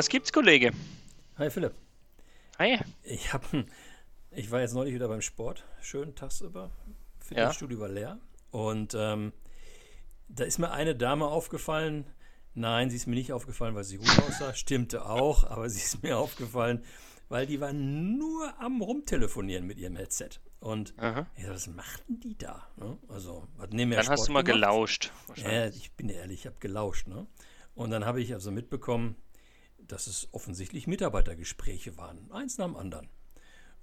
Was gibt's, Kollege? Hi Philipp. Hi. Ich hab, ich war jetzt neulich wieder beim Sport, schön tagsüber. Fitnessstudio ja. war leer. Und ähm, da ist mir eine Dame aufgefallen. Nein, sie ist mir nicht aufgefallen, weil sie gut aussah. Stimmte auch, aber sie ist mir aufgefallen, weil die war nur am Rumtelefonieren mit ihrem Headset. Und ja, was machten die da? Ne? Also, was nehmen wir Dann hast du mal gemacht? gelauscht. Ja, ich bin ehrlich, ich habe gelauscht. Ne? Und dann habe ich also mitbekommen, dass es offensichtlich Mitarbeitergespräche waren, eins nach dem anderen.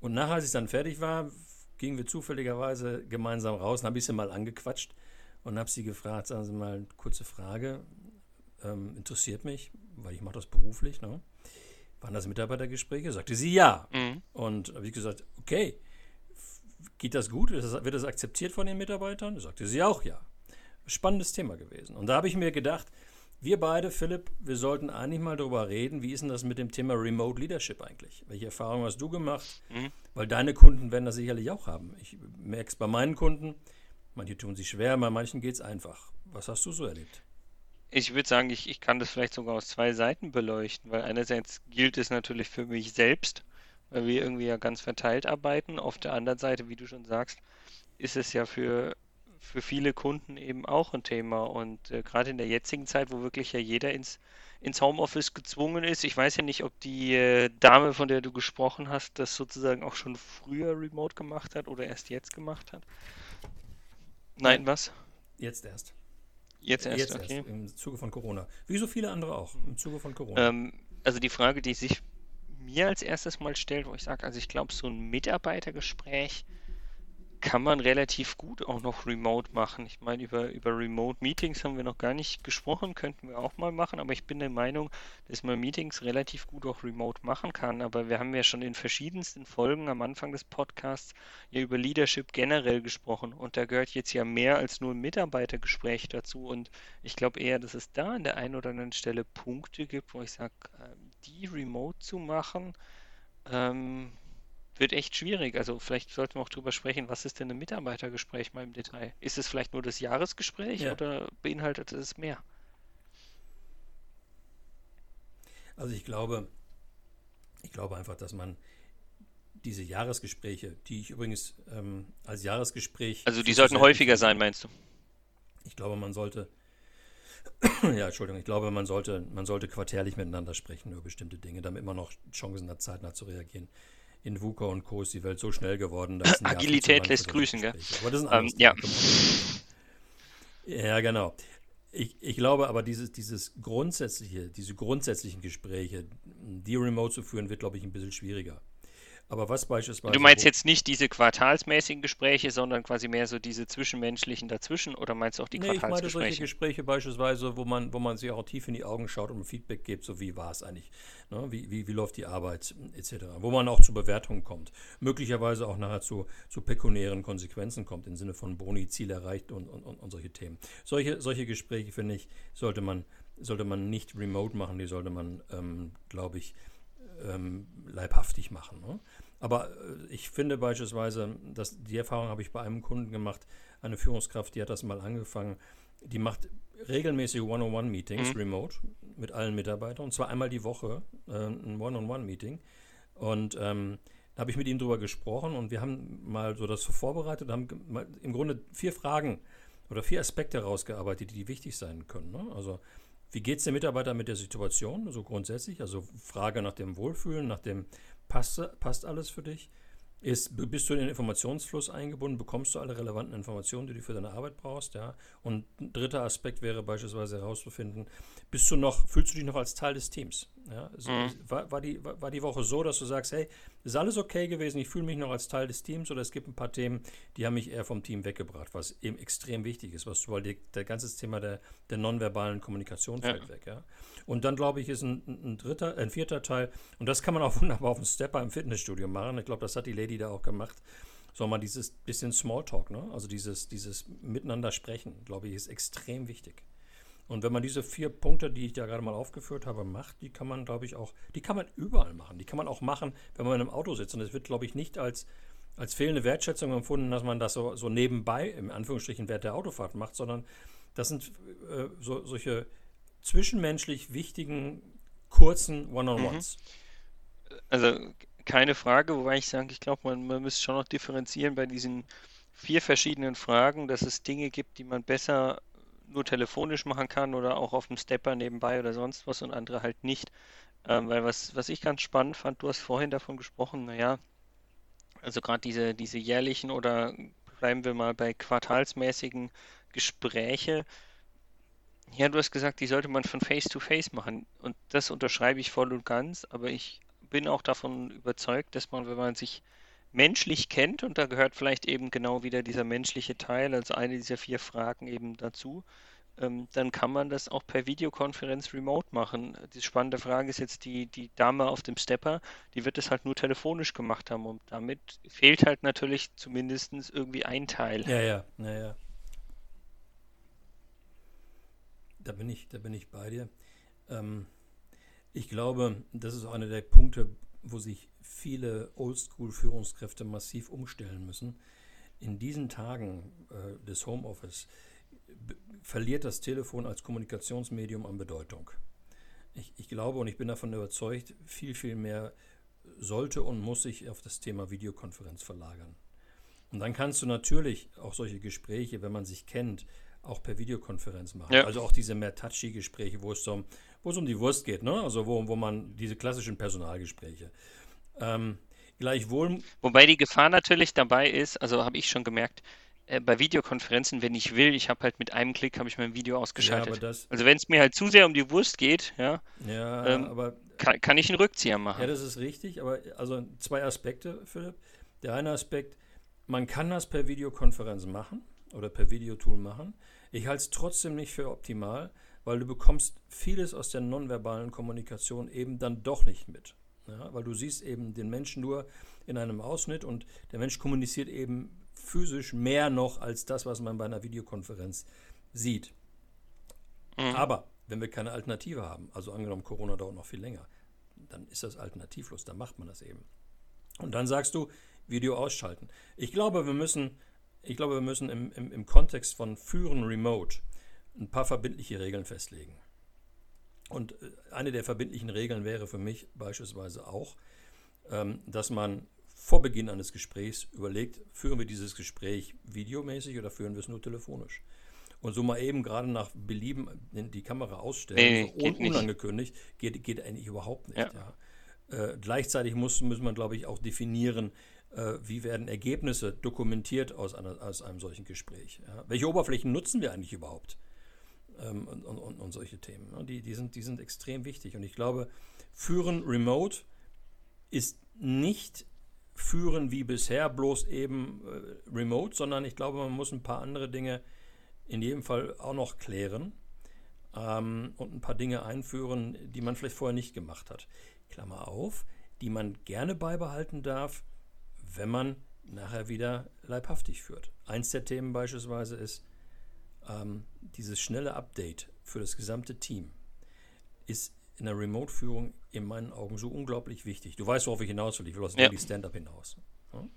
Und nachher, als ich dann fertig war, gingen wir zufälligerweise gemeinsam raus und habe ich sie mal angequatscht und habe sie gefragt, sagen Sie mal, kurze Frage, ähm, interessiert mich, weil ich mache das beruflich, ne? Waren das Mitarbeitergespräche? Sagte sie ja. Mhm. Und habe ich gesagt, okay, geht das gut? Wird das akzeptiert von den Mitarbeitern? Sagte sie auch ja. Spannendes Thema gewesen. Und da habe ich mir gedacht, wir beide, Philipp, wir sollten eigentlich mal darüber reden, wie ist denn das mit dem Thema Remote Leadership eigentlich? Welche Erfahrungen hast du gemacht? Mhm. Weil deine Kunden werden das sicherlich auch haben. Ich merke es bei meinen Kunden, manche tun sich schwer, bei manchen geht es einfach. Was hast du so erlebt? Ich würde sagen, ich, ich kann das vielleicht sogar aus zwei Seiten beleuchten, weil einerseits gilt es natürlich für mich selbst, weil wir irgendwie ja ganz verteilt arbeiten. Auf der anderen Seite, wie du schon sagst, ist es ja für für viele Kunden eben auch ein Thema. Und äh, gerade in der jetzigen Zeit, wo wirklich ja jeder ins, ins Homeoffice gezwungen ist, ich weiß ja nicht, ob die äh, Dame, von der du gesprochen hast, das sozusagen auch schon früher remote gemacht hat oder erst jetzt gemacht hat. Nein, was? Jetzt erst. Jetzt erst, jetzt okay. Erst, Im Zuge von Corona. Wie so viele andere auch, im Zuge von Corona. Ähm, also die Frage, die sich mir als erstes mal stellt, wo ich sage, also ich glaube, so ein Mitarbeitergespräch kann man relativ gut auch noch remote machen. Ich meine, über, über Remote Meetings haben wir noch gar nicht gesprochen, könnten wir auch mal machen, aber ich bin der Meinung, dass man Meetings relativ gut auch remote machen kann. Aber wir haben ja schon in verschiedensten Folgen am Anfang des Podcasts ja über Leadership generell gesprochen und da gehört jetzt ja mehr als nur ein Mitarbeitergespräch dazu und ich glaube eher, dass es da an der einen oder anderen Stelle Punkte gibt, wo ich sage, ähm, die remote zu machen, ähm, wird echt schwierig. Also vielleicht sollten wir auch drüber sprechen, was ist denn ein Mitarbeitergespräch mal im Detail? Ist es vielleicht nur das Jahresgespräch ja. oder beinhaltet es mehr? Also ich glaube, ich glaube einfach, dass man diese Jahresgespräche, die ich übrigens ähm, als Jahresgespräch. Also die sollten häufiger sein, meinst du? Ich glaube, man sollte. ja, Entschuldigung, ich glaube, man sollte, man sollte quartärlich miteinander sprechen über bestimmte Dinge, damit man noch Chancen hat, zeitnah zu reagieren in VUCA und Co. ist die Welt so schnell geworden. Agilität lässt grüßen, gell? Aber das ist ein ähm, ja. ja, genau. Ich, ich, glaube aber, dieses, dieses grundsätzliche, diese grundsätzlichen Gespräche, die remote zu führen, wird, glaube ich, ein bisschen schwieriger. Aber was beispielsweise. Du meinst jetzt nicht diese quartalsmäßigen Gespräche, sondern quasi mehr so diese zwischenmenschlichen dazwischen oder meinst du auch die nee, Quartalsgespräche? Ich meine solche Gespräche beispielsweise, wo man, wo man sich auch tief in die Augen schaut und Feedback gibt, so wie war es eigentlich, ne? wie, wie, wie läuft die Arbeit etc. Wo man auch zu Bewertungen kommt. Möglicherweise auch nachher zu, zu pekuniären Konsequenzen kommt, im Sinne von Boni, Ziel erreicht und, und, und, und solche Themen. Solche, solche Gespräche, finde ich, sollte man, sollte man nicht remote machen, die sollte man, ähm, glaube ich, ähm, leibhaftig machen. Ne? Aber äh, ich finde beispielsweise, dass die Erfahrung habe ich bei einem Kunden gemacht, eine Führungskraft, die hat das mal angefangen, die macht regelmäßige One-on-One-Meetings mhm. remote mit allen Mitarbeitern und zwar einmal die Woche äh, ein One-on-One-Meeting. Und ähm, da habe ich mit ihm drüber gesprochen und wir haben mal so das so vorbereitet, haben im Grunde vier Fragen oder vier Aspekte herausgearbeitet, die wichtig sein können. Ne? Also wie geht es dem Mitarbeiter mit der Situation, so grundsätzlich? Also Frage nach dem Wohlfühlen, nach dem passt, passt alles für dich? Ist, bist du in den Informationsfluss eingebunden? Bekommst du alle relevanten Informationen, die du für deine Arbeit brauchst? Ja? Und ein dritter Aspekt wäre beispielsweise herauszufinden, bist du noch, fühlst du dich noch als Teil des Teams? Ja? Mhm. War, war, die, war die Woche so, dass du sagst, hey, ist alles okay gewesen, ich fühle mich noch als Teil des Teams oder es gibt ein paar Themen, die haben mich eher vom Team weggebracht, was eben extrem wichtig ist, was weil die, der ganze Thema der, der nonverbalen Kommunikation fällt ja. weg. Ja? Und dann, glaube ich, ist ein, ein, dritter, ein vierter Teil, und das kann man auch wunderbar auf dem Stepper im Fitnessstudio machen. Ich glaube, das hat die Lady da auch gemacht. So mal dieses bisschen Smalltalk, ne? Also dieses, dieses Miteinander sprechen, glaube ich, ist extrem wichtig. Und wenn man diese vier Punkte, die ich da gerade mal aufgeführt habe, macht, die kann man, glaube ich, auch, die kann man überall machen. Die kann man auch machen, wenn man einem Auto sitzt. Und es wird, glaube ich, nicht als, als fehlende Wertschätzung empfunden, dass man das so, so nebenbei, im Anführungsstrichen, Wert der Autofahrt macht, sondern das sind äh, so, solche zwischenmenschlich wichtigen kurzen One-on-Ones. Mhm. Also keine Frage, wobei ich sage, ich glaube, man, man müsste schon noch differenzieren bei diesen vier verschiedenen Fragen, dass es Dinge gibt, die man besser nur telefonisch machen kann oder auch auf dem Stepper nebenbei oder sonst was und andere halt nicht. Ähm, weil was, was ich ganz spannend fand, du hast vorhin davon gesprochen, naja, also gerade diese, diese jährlichen oder bleiben wir mal bei quartalsmäßigen Gespräche. Ja, du hast gesagt, die sollte man von Face to Face machen. Und das unterschreibe ich voll und ganz, aber ich bin auch davon überzeugt, dass man, wenn man sich menschlich kennt, und da gehört vielleicht eben genau wieder dieser menschliche Teil, also eine dieser vier Fragen eben dazu, ähm, dann kann man das auch per Videokonferenz remote machen. Die spannende Frage ist jetzt die, die Dame auf dem Stepper, die wird es halt nur telefonisch gemacht haben und damit fehlt halt natürlich zumindest irgendwie ein Teil. Ja, ja, ja, ja. Da bin ich, da bin ich bei dir. Ähm, ich glaube, das ist einer der Punkte, wo sich viele Oldschool-Führungskräfte massiv umstellen müssen. In diesen Tagen äh, des Homeoffice verliert das Telefon als Kommunikationsmedium an Bedeutung. Ich, ich, glaube und ich bin davon überzeugt, viel, viel mehr sollte und muss sich auf das Thema Videokonferenz verlagern. Und dann kannst du natürlich auch solche Gespräche, wenn man sich kennt, auch per Videokonferenz machen. Ja. Also auch diese mehr touchy Gespräche, wo es um, wo es um die Wurst geht, ne? Also wo, wo man diese klassischen Personalgespräche. Ähm, gleichwohl. Wobei die Gefahr natürlich dabei ist, also habe ich schon gemerkt, äh, bei Videokonferenzen, wenn ich will, ich habe halt mit einem Klick habe ich mein Video ausgeschaltet. Ja, also wenn es mir halt zu sehr um die Wurst geht, ja, ja ähm, aber kann, kann, ich einen Rückzieher machen. Ja, das ist richtig, aber also zwei Aspekte, Philipp. Der eine Aspekt, man kann das per Videokonferenz machen oder per Videotool machen. Ich halte es trotzdem nicht für optimal, weil du bekommst vieles aus der nonverbalen Kommunikation eben dann doch nicht mit. Ja, weil du siehst eben den Menschen nur in einem Ausschnitt und der Mensch kommuniziert eben physisch mehr noch als das, was man bei einer Videokonferenz sieht. Mhm. Aber wenn wir keine Alternative haben, also angenommen Corona dauert noch viel länger, dann ist das alternativlos, dann macht man das eben. Und dann sagst du, Video ausschalten. Ich glaube, wir müssen, ich glaube, wir müssen im, im, im Kontext von Führen Remote ein paar verbindliche Regeln festlegen. Und äh, eine der verbindlichen Regeln wäre für mich beispielsweise auch, ähm, dass man vor Beginn eines Gesprächs überlegt, führen wir dieses Gespräch videomäßig oder führen wir es nur telefonisch? Und so mal eben gerade nach Belieben die Kamera ausstellen, nee, so un unangekündigt, geht, geht eigentlich überhaupt nicht. Ja. Ja. Äh, gleichzeitig muss, muss man, glaube ich, auch definieren, äh, wie werden Ergebnisse dokumentiert aus, einer, aus einem solchen Gespräch. Ja? Welche Oberflächen nutzen wir eigentlich überhaupt? Ähm, und, und, und, solche Themen. Ne? Die, die, sind, die sind extrem wichtig. Und ich glaube, Führen remote ist nicht führen wie bisher, bloß eben äh, remote, sondern ich glaube, man muss ein paar andere Dinge in jedem Fall auch noch klären ähm, und ein paar Dinge einführen, die man vielleicht vorher nicht gemacht hat. Klammer auf, die man gerne beibehalten darf, wenn man nachher wieder leibhaftig führt. Eins der Themen beispielsweise ist ähm, dieses schnelle Update für das gesamte Team ist in der Remote-Führung in meinen Augen so unglaublich wichtig. Du weißt, worauf ich hinaus will. Ich will aus ja. Daily Stand-Up hinaus. Ja?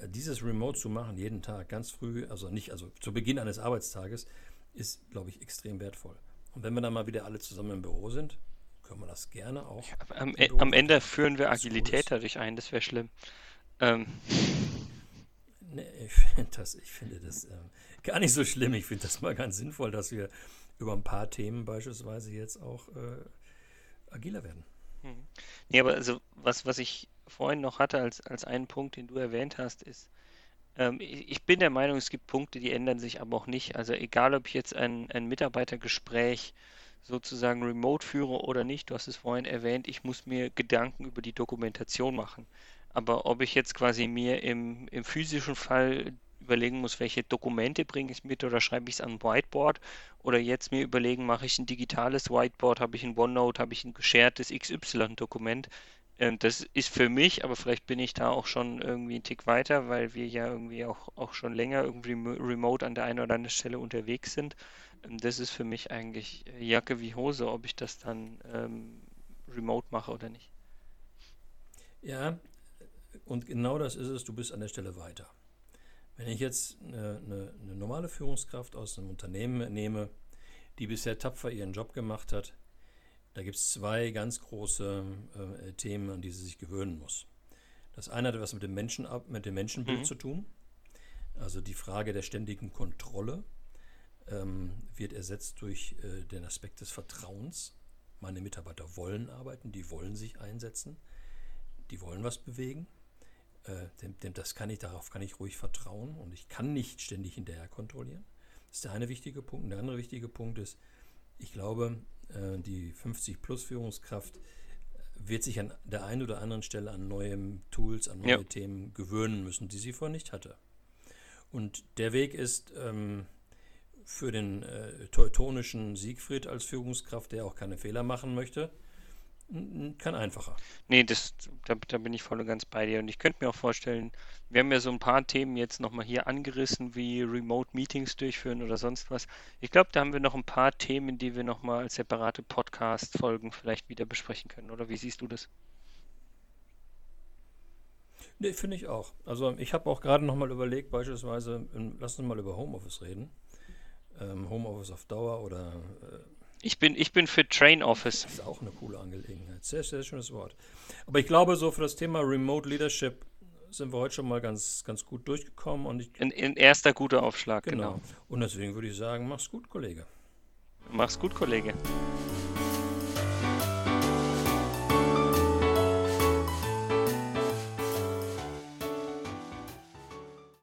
Äh, dieses Remote zu machen, jeden Tag, ganz früh, also nicht, also zu Beginn eines Arbeitstages, ist, glaube ich, extrem wertvoll. Und wenn wir dann mal wieder alle zusammen im Büro sind, können wir das gerne auch. Am, e am Ende führen wir Agilität dadurch ein, das wäre schlimm. Ähm. Nee, ich finde das, ich finde das ähm, gar nicht so schlimm. Ich finde das mal ganz sinnvoll, dass wir über ein paar Themen beispielsweise jetzt auch äh, agiler werden. Hm. Nee, aber also was, was ich vorhin noch hatte als, als einen Punkt, den du erwähnt hast, ist, ähm, ich bin der Meinung, es gibt Punkte, die ändern sich aber auch nicht. Also egal, ob ich jetzt ein, ein Mitarbeitergespräch sozusagen remote führe oder nicht, du hast es vorhin erwähnt, ich muss mir Gedanken über die Dokumentation machen. Aber ob ich jetzt quasi mir im, im physischen Fall überlegen muss, welche Dokumente bringe ich mit oder schreibe ich es an Whiteboard oder jetzt mir überlegen, mache ich ein digitales Whiteboard, habe ich ein OneNote, habe ich ein geschertes XY-Dokument. Ähm, das ist für mich, aber vielleicht bin ich da auch schon irgendwie einen Tick weiter, weil wir ja irgendwie auch, auch schon länger irgendwie remote an der einen oder anderen Stelle unterwegs sind. Ähm, das ist für mich eigentlich Jacke wie Hose, ob ich das dann ähm, remote mache oder nicht. Ja, und genau das ist es, du bist an der Stelle weiter. Wenn ich jetzt eine, eine, eine normale Führungskraft aus einem Unternehmen nehme, die bisher tapfer ihren Job gemacht hat, Da gibt es zwei ganz große äh, Themen, an die sie sich gewöhnen muss. Das eine hat etwas mit dem, Menschen, mit dem Menschenbild mhm. zu tun. Also die Frage der ständigen Kontrolle ähm, wird ersetzt durch äh, den Aspekt des Vertrauens. Meine Mitarbeiter wollen arbeiten, die wollen sich einsetzen, die wollen was bewegen. Äh, dem, dem, das kann ich, darauf kann ich ruhig vertrauen und ich kann nicht ständig hinterher kontrollieren. Das ist der eine wichtige Punkt. Und der andere wichtige Punkt ist, ich glaube, äh, die 50-Plus-Führungskraft wird sich an der einen oder anderen Stelle an neue Tools, an neue ja. Themen gewöhnen müssen, die sie vorher nicht hatte. Und der Weg ist ähm, für den äh, teutonischen Siegfried als Führungskraft, der auch keine Fehler machen möchte, kein einfacher. Nee, das, da, da, bin ich voll und ganz bei dir. Und ich könnte mir auch vorstellen, wir haben ja so ein paar Themen jetzt nochmal hier angerissen, wie Remote Meetings durchführen oder sonst was. Ich glaube, da haben wir noch ein paar Themen, die wir nochmal als separate Podcast-Folgen vielleicht wieder besprechen können. Oder wie siehst du das? Nee, finde ich auch. Also ich habe auch gerade nochmal überlegt, beispielsweise, lass uns mal über Homeoffice reden. Ähm, Homeoffice auf Dauer oder äh, ich bin, ich bin für Train Office. Das ist auch eine coole Angelegenheit. Sehr, sehr schönes Wort. Aber ich glaube, so für das Thema Remote Leadership sind wir heute schon mal ganz, ganz gut durchgekommen. Und ich, ein, ein erster guter Aufschlag, genau. genau. Und deswegen würde ich sagen, mach's gut, Kollege. Mach's gut, Kollege.